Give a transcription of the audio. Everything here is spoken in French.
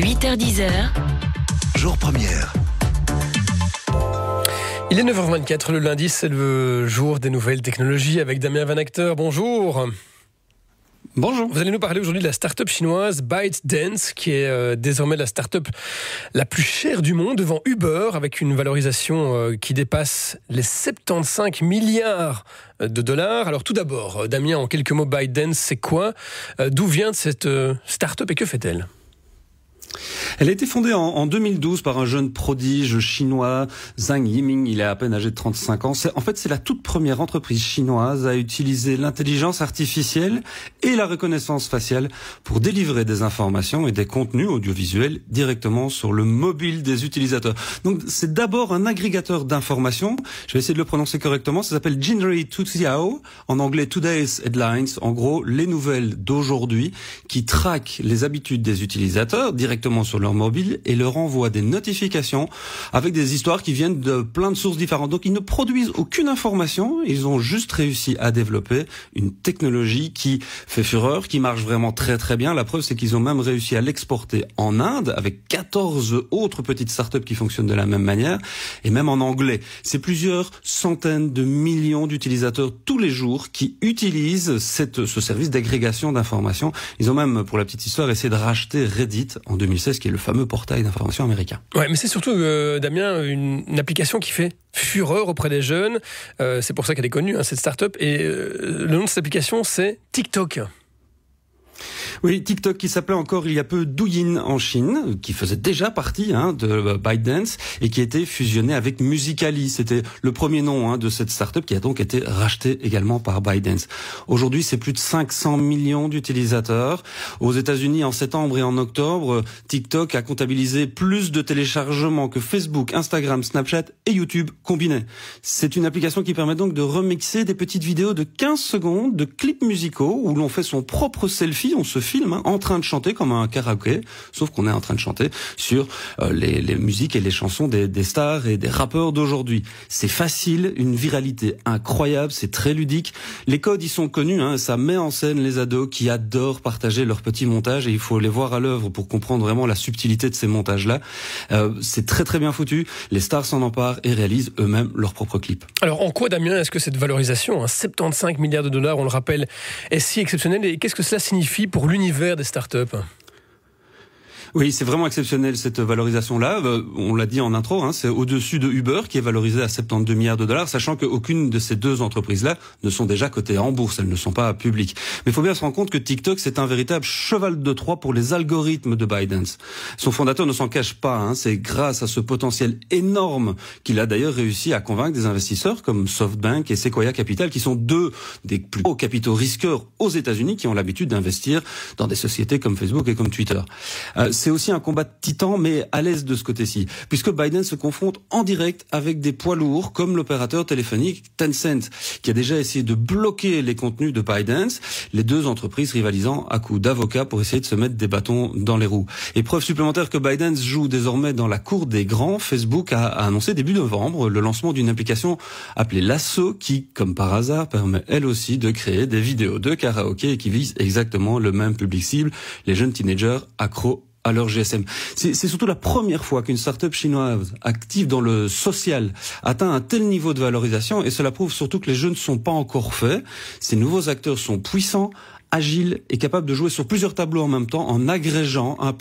8h10h. Jour première. Il est 9h24, le lundi, c'est le jour des nouvelles technologies avec Damien Van Acteur. Bonjour. Bonjour. Vous allez nous parler aujourd'hui de la start-up chinoise ByteDance, qui est euh, désormais la start-up la plus chère du monde devant Uber, avec une valorisation euh, qui dépasse les 75 milliards de dollars. Alors tout d'abord, euh, Damien, en quelques mots, ByteDance, c'est quoi? D'où vient cette start-up et que fait-elle? Elle a été fondée en, 2012 par un jeune prodige chinois, Zhang Yiming. Il est à peine âgé de 35 ans. En fait, c'est la toute première entreprise chinoise à utiliser l'intelligence artificielle et la reconnaissance faciale pour délivrer des informations et des contenus audiovisuels directement sur le mobile des utilisateurs. Donc, c'est d'abord un agrégateur d'informations. Je vais essayer de le prononcer correctement. Ça s'appelle Jinri Tuxiao. En anglais, Today's Headlines. En gros, les nouvelles d'aujourd'hui qui traquent les habitudes des utilisateurs directement sur leur mobile et leur envoie des notifications avec des histoires qui viennent de plein de sources différentes. Donc ils ne produisent aucune information, ils ont juste réussi à développer une technologie qui fait fureur, qui marche vraiment très très bien. La preuve c'est qu'ils ont même réussi à l'exporter en Inde avec 14 autres petites startups qui fonctionnent de la même manière et même en anglais. C'est plusieurs centaines de millions d'utilisateurs tous les jours qui utilisent ce service d'agrégation d'informations. Ils ont même, pour la petite histoire, essayé de racheter Reddit en 2016 qui est le fameux portail d'information américain. Ouais, mais c'est surtout, euh, Damien, une, application qui fait fureur auprès des jeunes. Euh, c'est pour ça qu'elle est connue, hein, cette start-up. Et euh, le nom de cette application, c'est TikTok. Oui, TikTok qui s'appelait encore il y a peu Douyin en Chine, qui faisait déjà partie hein, de ByteDance et qui était fusionné avec Musicali. C'était le premier nom hein, de cette startup qui a donc été racheté également par ByteDance. Aujourd'hui, c'est plus de 500 millions d'utilisateurs. Aux États-Unis, en septembre et en octobre, TikTok a comptabilisé plus de téléchargements que Facebook, Instagram, Snapchat et YouTube combinés. C'est une application qui permet donc de remixer des petites vidéos de 15 secondes de clips musicaux où l'on fait son propre selfie, film hein, en train de chanter comme un karaoké, sauf qu'on est en train de chanter sur euh, les, musiques et les chansons des, des stars et des rappeurs d'aujourd'hui. C'est facile, une viralité incroyable, c'est très ludique. Les codes, ils sont connus, hein, ça met en scène les ados qui adorent partager leurs petits montages et il faut les voir à l'œuvre pour comprendre vraiment la subtilité de ces montages-là. Euh, c'est très très bien foutu. Les stars s'en emparent et réalisent eux-mêmes leurs propres clips. Alors en quoi, Damien, est-ce que cette valorisation, hein, 75 milliards de dollars, on le rappelle, est si exceptionnelle et qu'est-ce que cela signifie pour l'univers des startups oui, c'est vraiment exceptionnel cette valorisation-là. Euh, on l'a dit en intro, hein, c'est au-dessus de Uber qui est valorisé à 72 milliards de dollars, sachant qu'aucune de ces deux entreprises-là ne sont déjà cotées en bourse, elles ne sont pas publiques. Mais il faut bien se rendre compte que TikTok, c'est un véritable cheval de Troie pour les algorithmes de Biden. Son fondateur ne s'en cache pas, hein, c'est grâce à ce potentiel énorme qu'il a d'ailleurs réussi à convaincre des investisseurs comme SoftBank et Sequoia Capital, qui sont deux des plus hauts capitaux risqueurs aux États-Unis, qui ont l'habitude d'investir dans des sociétés comme Facebook et comme Twitter. Euh, c'est aussi un combat de mais à l'aise de ce côté-ci, puisque Biden se confronte en direct avec des poids lourds comme l'opérateur téléphonique Tencent, qui a déjà essayé de bloquer les contenus de Biden, les deux entreprises rivalisant à coups d'avocats pour essayer de se mettre des bâtons dans les roues. Et preuve supplémentaire que Biden joue désormais dans la cour des grands, Facebook a, annoncé début novembre le lancement d'une application appelée Lasso qui, comme par hasard, permet elle aussi de créer des vidéos de karaoké qui visent exactement le même public cible, les jeunes teenagers accros à leur GSM. C'est surtout la première fois qu'une start-up chinoise active dans le social atteint un tel niveau de valorisation et cela prouve surtout que les jeux ne sont pas encore faits. Ces nouveaux acteurs sont puissants, agiles et capables de jouer sur plusieurs tableaux en même temps en agrégeant un paquet